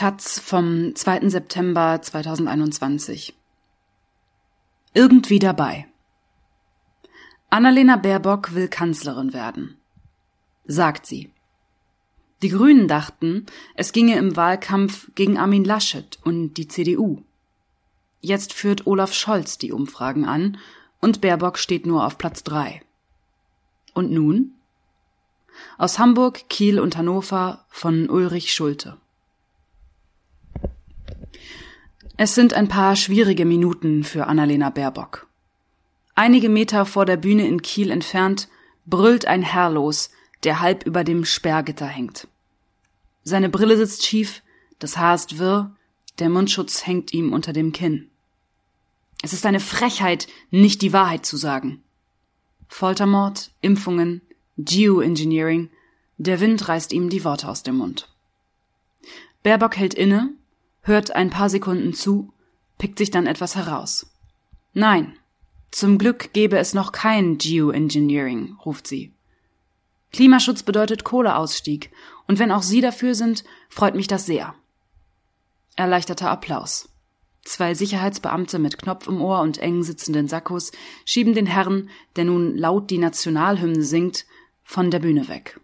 Taz vom 2. September 2021. Irgendwie dabei. Annalena Baerbock will Kanzlerin werden. Sagt sie. Die Grünen dachten, es ginge im Wahlkampf gegen Armin Laschet und die CDU. Jetzt führt Olaf Scholz die Umfragen an und Baerbock steht nur auf Platz drei. Und nun? Aus Hamburg, Kiel und Hannover von Ulrich Schulte. Es sind ein paar schwierige Minuten für Annalena Baerbock. Einige Meter vor der Bühne in Kiel entfernt brüllt ein Herr los, der halb über dem Sperrgitter hängt. Seine Brille sitzt schief, das Haar ist wirr, der Mundschutz hängt ihm unter dem Kinn. Es ist eine Frechheit, nicht die Wahrheit zu sagen. Foltermord, Impfungen, Geoengineering, der Wind reißt ihm die Worte aus dem Mund. Baerbock hält inne, hört ein paar Sekunden zu, pickt sich dann etwas heraus. Nein, zum Glück gäbe es noch kein Geoengineering, ruft sie. Klimaschutz bedeutet Kohleausstieg, und wenn auch Sie dafür sind, freut mich das sehr. Erleichterter Applaus. Zwei Sicherheitsbeamte mit Knopf im Ohr und eng sitzenden Sakkos schieben den Herrn, der nun laut die Nationalhymne singt, von der Bühne weg.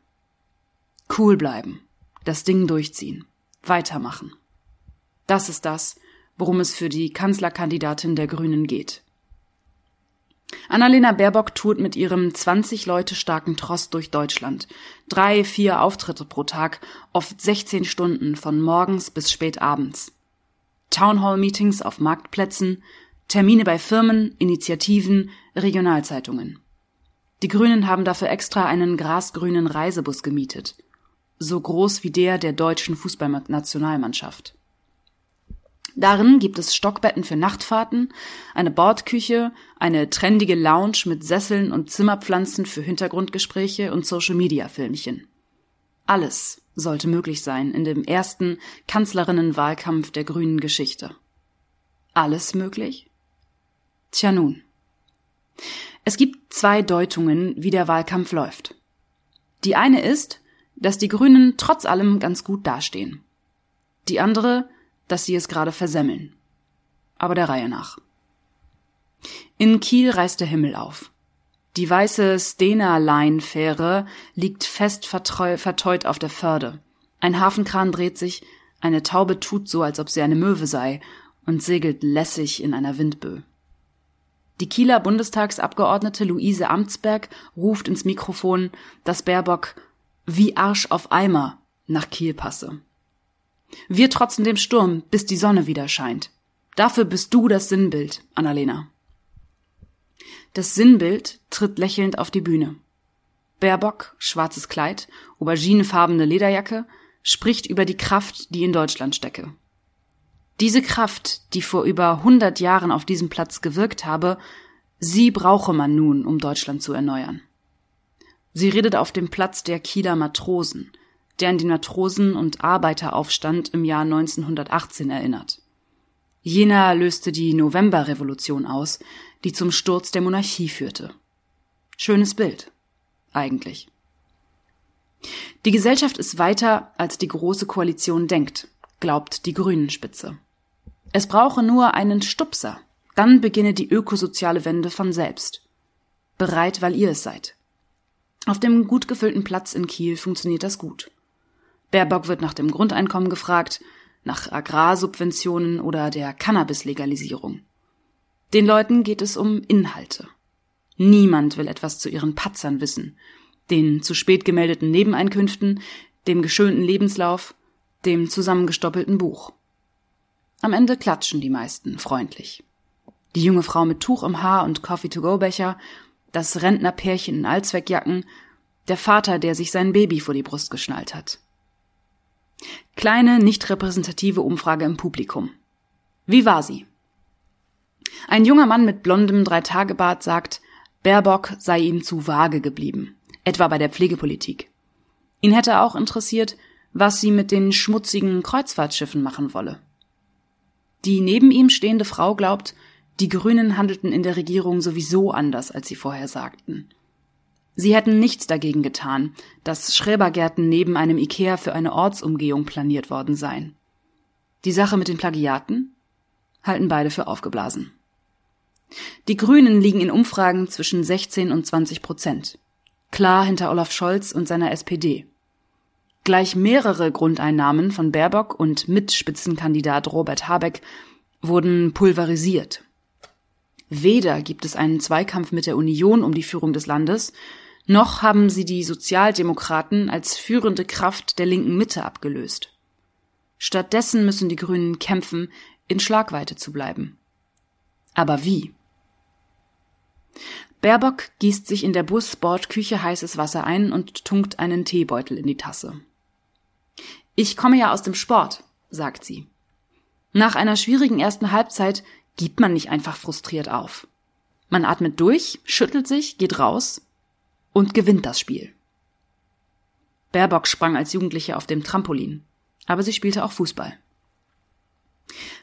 Cool bleiben, das Ding durchziehen, weitermachen. Das ist das, worum es für die Kanzlerkandidatin der Grünen geht. Annalena Baerbock tourt mit ihrem 20 Leute starken Tross durch Deutschland. Drei, vier Auftritte pro Tag, oft 16 Stunden von morgens bis spät abends. Townhall-Meetings auf Marktplätzen, Termine bei Firmen, Initiativen, Regionalzeitungen. Die Grünen haben dafür extra einen grasgrünen Reisebus gemietet. So groß wie der der deutschen Fußballnationalmannschaft. Darin gibt es Stockbetten für Nachtfahrten, eine Bordküche, eine trendige Lounge mit Sesseln und Zimmerpflanzen für Hintergrundgespräche und Social-Media-Filmchen. Alles sollte möglich sein in dem ersten Kanzlerinnenwahlkampf der grünen Geschichte. Alles möglich? Tja nun. Es gibt zwei Deutungen, wie der Wahlkampf läuft. Die eine ist, dass die Grünen trotz allem ganz gut dastehen. Die andere, dass sie es gerade versemmeln. Aber der Reihe nach. In Kiel reißt der Himmel auf. Die weiße Stena Line Fähre liegt fest verteut auf der Förde. Ein Hafenkran dreht sich, eine Taube tut so, als ob sie eine Möwe sei und segelt lässig in einer Windböe. Die Kieler Bundestagsabgeordnete Luise Amtsberg ruft ins Mikrofon, dass Baerbock wie Arsch auf Eimer nach Kiel passe. Wir trotzen dem Sturm, bis die Sonne wieder scheint. Dafür bist du das Sinnbild, Annalena. Das Sinnbild tritt lächelnd auf die Bühne. Baerbock, schwarzes Kleid, auberginefarbene Lederjacke, spricht über die Kraft, die in Deutschland stecke. Diese Kraft, die vor über hundert Jahren auf diesem Platz gewirkt habe, sie brauche man nun, um Deutschland zu erneuern. Sie redet auf dem Platz der Kieler Matrosen, der an den Matrosen- und Arbeiteraufstand im Jahr 1918 erinnert. Jener löste die Novemberrevolution aus, die zum Sturz der Monarchie führte. Schönes Bild. Eigentlich. Die Gesellschaft ist weiter, als die Große Koalition denkt, glaubt die Grünenspitze. Es brauche nur einen Stupser, dann beginne die ökosoziale Wende von selbst. Bereit, weil ihr es seid. Auf dem gut gefüllten Platz in Kiel funktioniert das gut. Baerbock wird nach dem Grundeinkommen gefragt, nach Agrarsubventionen oder der Cannabis-Legalisierung. Den Leuten geht es um Inhalte. Niemand will etwas zu ihren Patzern wissen, den zu spät gemeldeten Nebeneinkünften, dem geschönten Lebenslauf, dem zusammengestoppelten Buch. Am Ende klatschen die meisten freundlich. Die junge Frau mit Tuch im Haar und Coffee-to-go-Becher, das Rentnerpärchen in Allzweckjacken, der Vater, der sich sein Baby vor die Brust geschnallt hat. Kleine, nicht repräsentative Umfrage im Publikum. Wie war sie? Ein junger Mann mit blondem Dreitagebart sagt, Baerbock sei ihm zu vage geblieben, etwa bei der Pflegepolitik. Ihn hätte auch interessiert, was sie mit den schmutzigen Kreuzfahrtschiffen machen wolle. Die neben ihm stehende Frau glaubt, die Grünen handelten in der Regierung sowieso anders, als sie vorher sagten. Sie hätten nichts dagegen getan, dass Schrebergärten neben einem Ikea für eine Ortsumgehung planiert worden seien. Die Sache mit den Plagiaten halten beide für aufgeblasen. Die Grünen liegen in Umfragen zwischen 16 und 20 Prozent. Klar hinter Olaf Scholz und seiner SPD. Gleich mehrere Grundeinnahmen von Baerbock und Mitspitzenkandidat Robert Habeck wurden pulverisiert. Weder gibt es einen Zweikampf mit der Union um die Führung des Landes, noch haben sie die Sozialdemokraten als führende Kraft der linken Mitte abgelöst. Stattdessen müssen die Grünen kämpfen, in Schlagweite zu bleiben. Aber wie? Baerbock gießt sich in der Bus-Bordküche heißes Wasser ein und tunkt einen Teebeutel in die Tasse. Ich komme ja aus dem Sport, sagt sie. Nach einer schwierigen ersten Halbzeit gibt man nicht einfach frustriert auf. Man atmet durch, schüttelt sich, geht raus und gewinnt das Spiel. Baerbock sprang als Jugendliche auf dem Trampolin, aber sie spielte auch Fußball.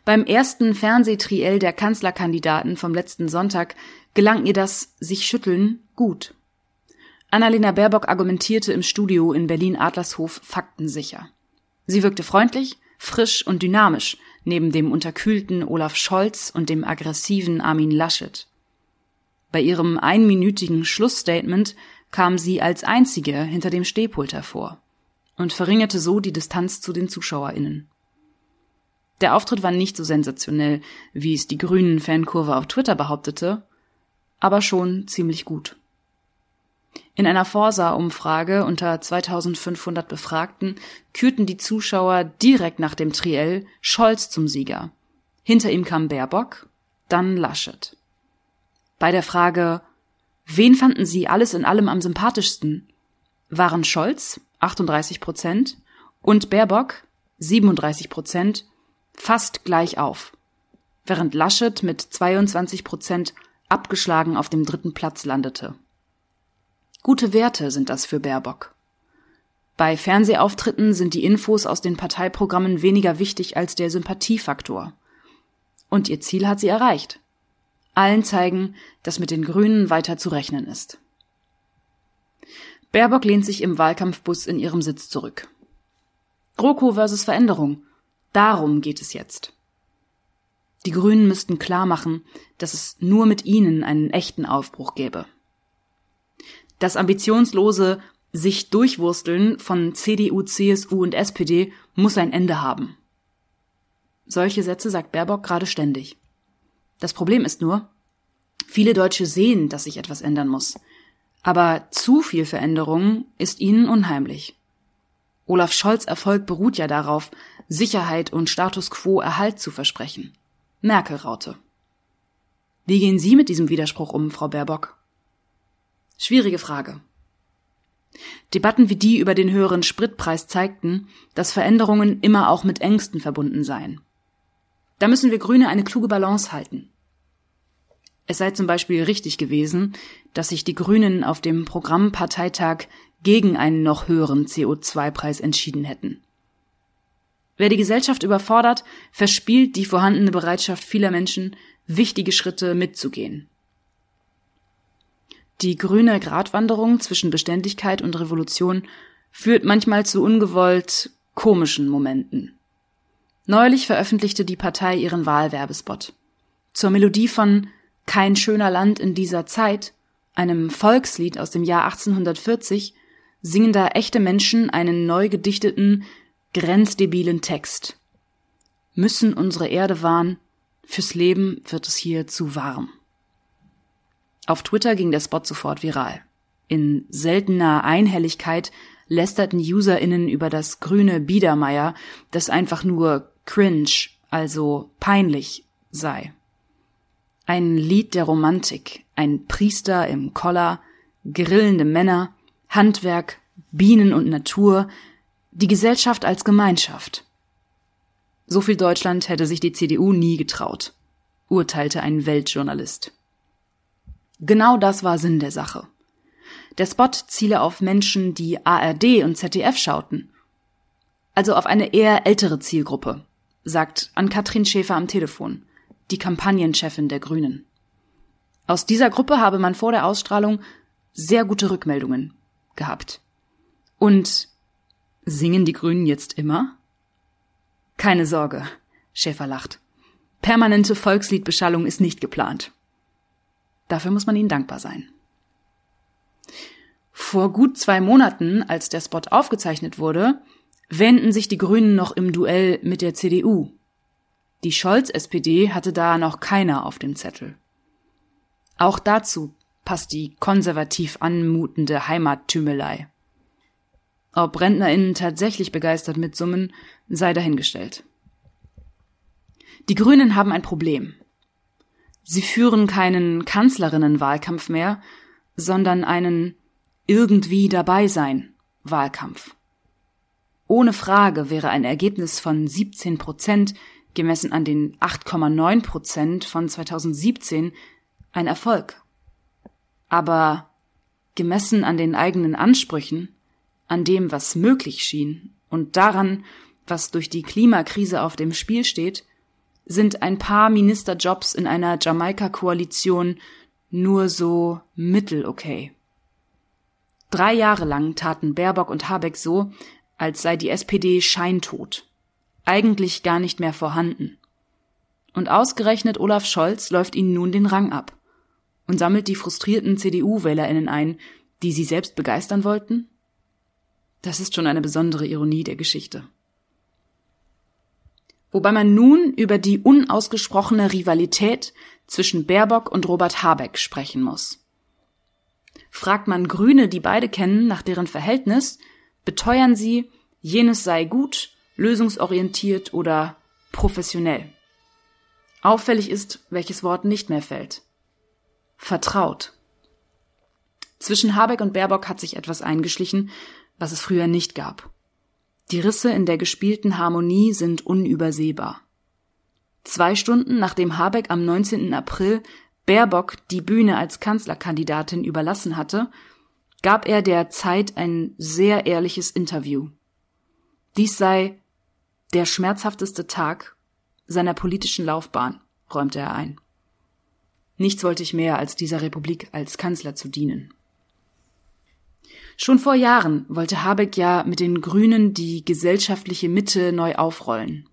Beim ersten Fernsehtriell der Kanzlerkandidaten vom letzten Sonntag gelang ihr das sich schütteln gut. Annalena Baerbock argumentierte im Studio in Berlin-Adlershof faktensicher. Sie wirkte freundlich, frisch und dynamisch neben dem unterkühlten Olaf Scholz und dem aggressiven Armin Laschet. Bei ihrem einminütigen Schlussstatement kam sie als einzige hinter dem Stehpult hervor und verringerte so die Distanz zu den ZuschauerInnen. Der Auftritt war nicht so sensationell, wie es die grünen Fankurve auf Twitter behauptete, aber schon ziemlich gut. In einer Forsa-Umfrage unter 2500 Befragten kürten die Zuschauer direkt nach dem Triell Scholz zum Sieger. Hinter ihm kam Baerbock, dann Laschet. Bei der Frage, wen fanden Sie alles in allem am sympathischsten, waren Scholz 38 Prozent und Baerbock 37 Prozent fast gleich auf, während Laschet mit 22 Prozent abgeschlagen auf dem dritten Platz landete. Gute Werte sind das für Baerbock. Bei Fernsehauftritten sind die Infos aus den Parteiprogrammen weniger wichtig als der Sympathiefaktor. Und ihr Ziel hat sie erreicht. Allen zeigen, dass mit den Grünen weiter zu rechnen ist. Baerbock lehnt sich im Wahlkampfbus in ihrem Sitz zurück. GroKo versus Veränderung. Darum geht es jetzt. Die Grünen müssten klar machen, dass es nur mit ihnen einen echten Aufbruch gäbe. Das ambitionslose sich durchwursteln von CDU, CSU und SPD muss ein Ende haben. Solche Sätze sagt Baerbock gerade ständig. Das Problem ist nur, viele Deutsche sehen, dass sich etwas ändern muss. Aber zu viel Veränderung ist ihnen unheimlich. Olaf Scholz Erfolg beruht ja darauf, Sicherheit und Status quo Erhalt zu versprechen. Merkel-Raute. Wie gehen Sie mit diesem Widerspruch um, Frau Baerbock? Schwierige Frage. Debatten wie die über den höheren Spritpreis zeigten, dass Veränderungen immer auch mit Ängsten verbunden seien. Da müssen wir Grüne eine kluge Balance halten. Es sei zum Beispiel richtig gewesen, dass sich die Grünen auf dem Programmparteitag gegen einen noch höheren CO2-Preis entschieden hätten. Wer die Gesellschaft überfordert, verspielt die vorhandene Bereitschaft vieler Menschen, wichtige Schritte mitzugehen. Die grüne Gratwanderung zwischen Beständigkeit und Revolution führt manchmal zu ungewollt komischen Momenten. Neulich veröffentlichte die Partei ihren Wahlwerbespot. Zur Melodie von Kein schöner Land in dieser Zeit, einem Volkslied aus dem Jahr 1840, singen da echte Menschen einen neu gedichteten, grenzdebilen Text. Müssen unsere Erde wahren, fürs Leben wird es hier zu warm. Auf Twitter ging der Spot sofort viral. In seltener Einhelligkeit lästerten UserInnen über das grüne Biedermeier, das einfach nur cringe, also peinlich sei. Ein Lied der Romantik, ein Priester im Collar, grillende Männer, Handwerk, Bienen und Natur, die Gesellschaft als Gemeinschaft. So viel Deutschland hätte sich die CDU nie getraut, urteilte ein Weltjournalist. Genau das war Sinn der Sache. Der Spot ziele auf Menschen, die ARD und ZDF schauten. Also auf eine eher ältere Zielgruppe, sagt Ann-Kathrin Schäfer am Telefon, die Kampagnenchefin der Grünen. Aus dieser Gruppe habe man vor der Ausstrahlung sehr gute Rückmeldungen gehabt. Und singen die Grünen jetzt immer? Keine Sorge, Schäfer lacht. Permanente Volksliedbeschallung ist nicht geplant. Dafür muss man ihnen dankbar sein. Vor gut zwei Monaten, als der Spot aufgezeichnet wurde, wenden sich die Grünen noch im Duell mit der CDU. Die Scholz-SPD hatte da noch keiner auf dem Zettel. Auch dazu passt die konservativ anmutende Heimattümelei. Ob RentnerInnen tatsächlich begeistert mitsummen, sei dahingestellt. Die Grünen haben ein Problem. Sie führen keinen Kanzlerinnenwahlkampf mehr, sondern einen irgendwie dabei sein Wahlkampf. Ohne Frage wäre ein Ergebnis von 17 Prozent gemessen an den 8,9 Prozent von 2017 ein Erfolg. Aber gemessen an den eigenen Ansprüchen, an dem, was möglich schien und daran, was durch die Klimakrise auf dem Spiel steht, sind ein paar Ministerjobs in einer Jamaika-Koalition nur so mittelokay. Drei Jahre lang taten Baerbock und Habeck so, als sei die SPD scheintot, eigentlich gar nicht mehr vorhanden. Und ausgerechnet Olaf Scholz läuft ihnen nun den Rang ab und sammelt die frustrierten CDU-Wählerinnen ein, die sie selbst begeistern wollten? Das ist schon eine besondere Ironie der Geschichte. Wobei man nun über die unausgesprochene Rivalität zwischen Baerbock und Robert Habeck sprechen muss. Fragt man Grüne, die beide kennen, nach deren Verhältnis, beteuern sie, jenes sei gut, lösungsorientiert oder professionell. Auffällig ist, welches Wort nicht mehr fällt. Vertraut. Zwischen Habeck und Baerbock hat sich etwas eingeschlichen, was es früher nicht gab. Die Risse in der gespielten Harmonie sind unübersehbar. Zwei Stunden nachdem Habeck am 19. April Baerbock die Bühne als Kanzlerkandidatin überlassen hatte, gab er der Zeit ein sehr ehrliches Interview. Dies sei der schmerzhafteste Tag seiner politischen Laufbahn, räumte er ein. Nichts wollte ich mehr, als dieser Republik als Kanzler zu dienen. Schon vor Jahren wollte Habeck ja mit den Grünen die gesellschaftliche Mitte neu aufrollen.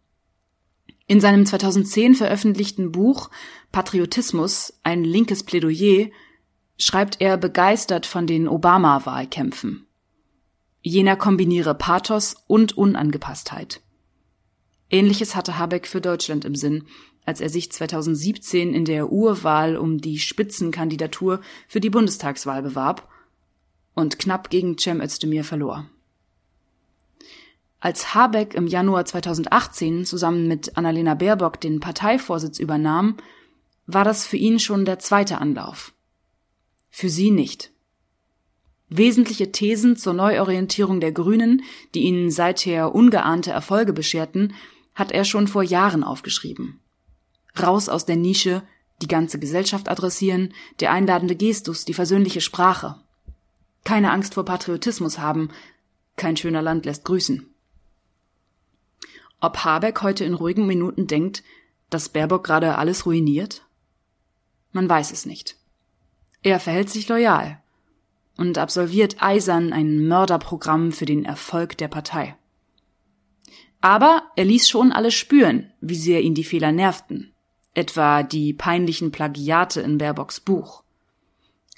In seinem 2010 veröffentlichten Buch Patriotismus, ein linkes Plädoyer, schreibt er begeistert von den Obama-Wahlkämpfen. Jener kombiniere Pathos und Unangepasstheit. Ähnliches hatte Habeck für Deutschland im Sinn, als er sich 2017 in der Urwahl um die Spitzenkandidatur für die Bundestagswahl bewarb und knapp gegen Cem Özdemir verlor. Als Habeck im Januar 2018 zusammen mit Annalena Baerbock den Parteivorsitz übernahm, war das für ihn schon der zweite Anlauf. Für sie nicht. Wesentliche Thesen zur Neuorientierung der Grünen, die ihnen seither ungeahnte Erfolge bescherten, hat er schon vor Jahren aufgeschrieben. Raus aus der Nische, die ganze Gesellschaft adressieren, der einladende Gestus, die versöhnliche Sprache. Keine Angst vor Patriotismus haben, kein schöner Land lässt grüßen. Ob Habeck heute in ruhigen Minuten denkt, dass Baerbock gerade alles ruiniert? Man weiß es nicht. Er verhält sich loyal und absolviert eisern ein Mörderprogramm für den Erfolg der Partei. Aber er ließ schon alle spüren, wie sehr ihn die Fehler nervten, etwa die peinlichen Plagiate in Baerbocks Buch.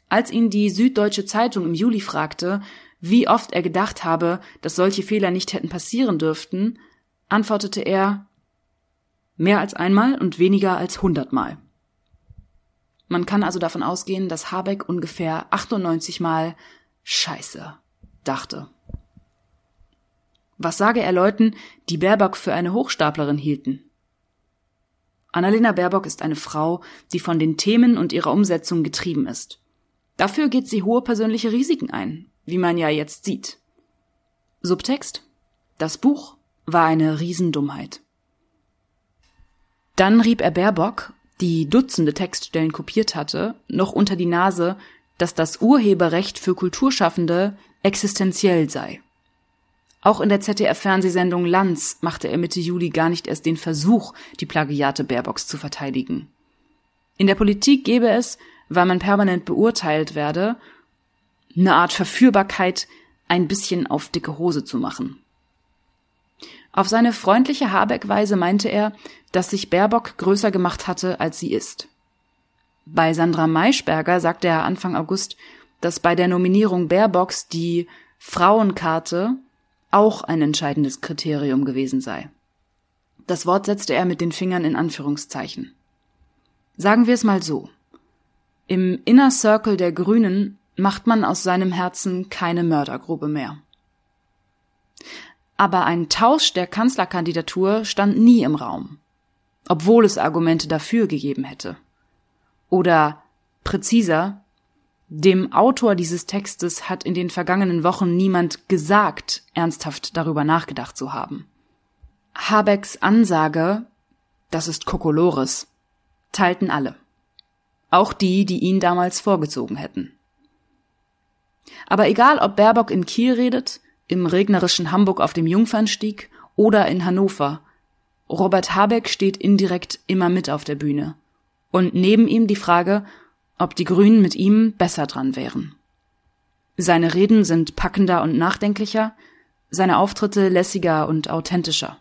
Als ihn die Süddeutsche Zeitung im Juli fragte, wie oft er gedacht habe, dass solche Fehler nicht hätten passieren dürften, antwortete er mehr als einmal und weniger als hundertmal. Man kann also davon ausgehen, dass Habeck ungefähr 98 Mal Scheiße dachte. Was sage er Leuten, die Baerbock für eine Hochstaplerin hielten? Annalena Baerbock ist eine Frau, die von den Themen und ihrer Umsetzung getrieben ist. Dafür geht sie hohe persönliche Risiken ein, wie man ja jetzt sieht. Subtext? Das Buch war eine Riesendummheit. Dann rieb er Baerbock, die Dutzende Textstellen kopiert hatte, noch unter die Nase, dass das Urheberrecht für Kulturschaffende existenziell sei. Auch in der ZDF-Fernsehsendung Lanz machte er Mitte Juli gar nicht erst den Versuch, die Plagiate Baerbocks zu verteidigen. In der Politik gäbe es, weil man permanent beurteilt werde, eine Art Verführbarkeit, ein bisschen auf dicke Hose zu machen. Auf seine freundliche Habeck-Weise meinte er, dass sich Baerbock größer gemacht hatte, als sie ist. Bei Sandra Maischberger sagte er Anfang August, dass bei der Nominierung Baerbocks die Frauenkarte auch ein entscheidendes Kriterium gewesen sei. Das Wort setzte er mit den Fingern in Anführungszeichen. Sagen wir es mal so. Im Inner Circle der Grünen macht man aus seinem Herzen keine Mördergrube mehr. Aber ein Tausch der Kanzlerkandidatur stand nie im Raum, obwohl es Argumente dafür gegeben hätte. Oder präziser, dem Autor dieses Textes hat in den vergangenen Wochen niemand gesagt, ernsthaft darüber nachgedacht zu haben. Habecks Ansage, das ist Kokolores, teilten alle. Auch die, die ihn damals vorgezogen hätten. Aber egal, ob Baerbock in Kiel redet, im regnerischen Hamburg auf dem Jungfernstieg oder in Hannover, Robert Habeck steht indirekt immer mit auf der Bühne. Und neben ihm die Frage, ob die Grünen mit ihm besser dran wären. Seine Reden sind packender und nachdenklicher, seine Auftritte lässiger und authentischer.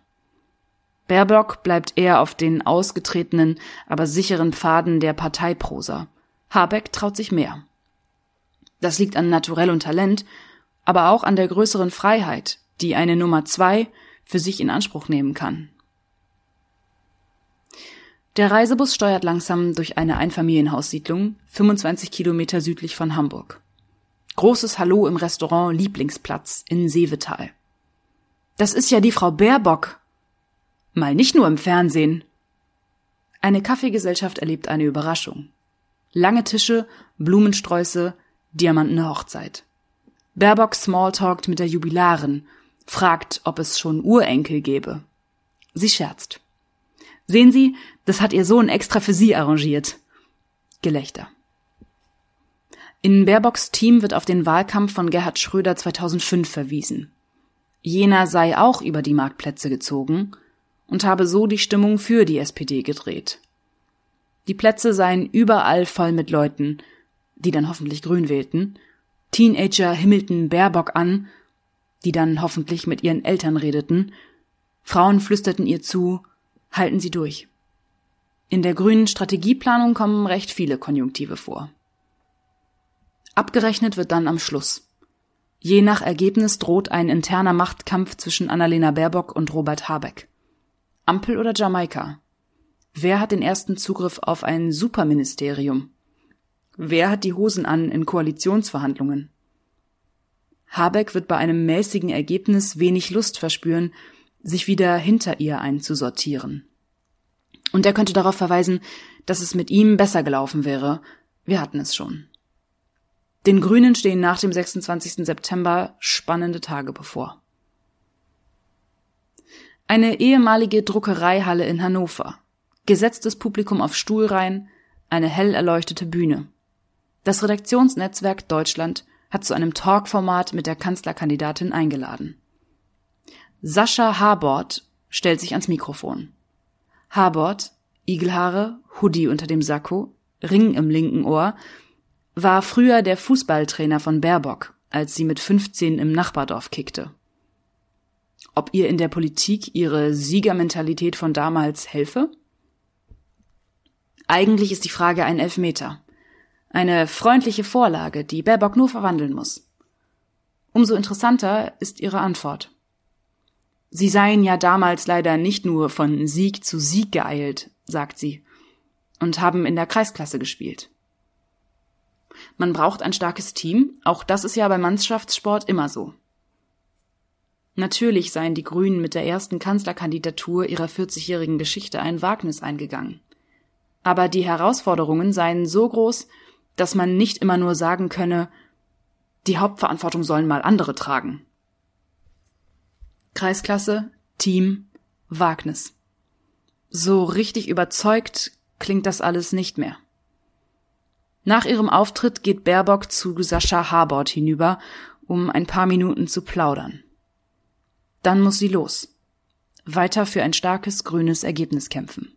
Baerbock bleibt eher auf den ausgetretenen, aber sicheren Pfaden der Parteiprosa. Habeck traut sich mehr. Das liegt an Naturell und Talent, aber auch an der größeren Freiheit, die eine Nummer zwei für sich in Anspruch nehmen kann. Der Reisebus steuert langsam durch eine Einfamilienhaussiedlung, 25 Kilometer südlich von Hamburg. Großes Hallo im Restaurant Lieblingsplatz in Seevetal. Das ist ja die Frau Baerbock, Mal nicht nur im Fernsehen. Eine Kaffeegesellschaft erlebt eine Überraschung. Lange Tische, Blumensträuße, diamantene Hochzeit. Baerbock smalltalkt mit der Jubilarin, fragt, ob es schon Urenkel gäbe. Sie scherzt. Sehen Sie, das hat Ihr Sohn extra für Sie arrangiert. Gelächter. In Baerbocks Team wird auf den Wahlkampf von Gerhard Schröder 2005 verwiesen. Jener sei auch über die Marktplätze gezogen und habe so die Stimmung für die SPD gedreht. Die Plätze seien überall voll mit Leuten, die dann hoffentlich grün wählten. Teenager himmelten Baerbock an, die dann hoffentlich mit ihren Eltern redeten. Frauen flüsterten ihr zu, halten sie durch. In der grünen Strategieplanung kommen recht viele Konjunktive vor. Abgerechnet wird dann am Schluss. Je nach Ergebnis droht ein interner Machtkampf zwischen Annalena Baerbock und Robert Habeck. Ampel oder Jamaika? Wer hat den ersten Zugriff auf ein Superministerium? Wer hat die Hosen an in Koalitionsverhandlungen? Habeck wird bei einem mäßigen Ergebnis wenig Lust verspüren, sich wieder hinter ihr einzusortieren. Und er könnte darauf verweisen, dass es mit ihm besser gelaufen wäre. Wir hatten es schon. Den Grünen stehen nach dem 26. September spannende Tage bevor. Eine ehemalige Druckereihalle in Hannover. Gesetztes Publikum auf Stuhlreihen, eine hell erleuchtete Bühne. Das Redaktionsnetzwerk Deutschland hat zu einem Talkformat mit der Kanzlerkandidatin eingeladen. Sascha Habort stellt sich ans Mikrofon. Habort, Igelhaare, Hoodie unter dem Sakko, Ring im linken Ohr, war früher der Fußballtrainer von Baerbock, als sie mit 15 im Nachbardorf kickte ob ihr in der Politik ihre Siegermentalität von damals helfe? Eigentlich ist die Frage ein Elfmeter. Eine freundliche Vorlage, die Baerbock nur verwandeln muss. Umso interessanter ist ihre Antwort. Sie seien ja damals leider nicht nur von Sieg zu Sieg geeilt, sagt sie, und haben in der Kreisklasse gespielt. Man braucht ein starkes Team, auch das ist ja beim Mannschaftssport immer so. Natürlich seien die Grünen mit der ersten Kanzlerkandidatur ihrer 40-jährigen Geschichte ein Wagnis eingegangen. Aber die Herausforderungen seien so groß, dass man nicht immer nur sagen könne, die Hauptverantwortung sollen mal andere tragen. Kreisklasse, Team, Wagnis. So richtig überzeugt klingt das alles nicht mehr. Nach ihrem Auftritt geht Baerbock zu Sascha Harbord hinüber, um ein paar Minuten zu plaudern. Dann muss sie los. Weiter für ein starkes grünes Ergebnis kämpfen.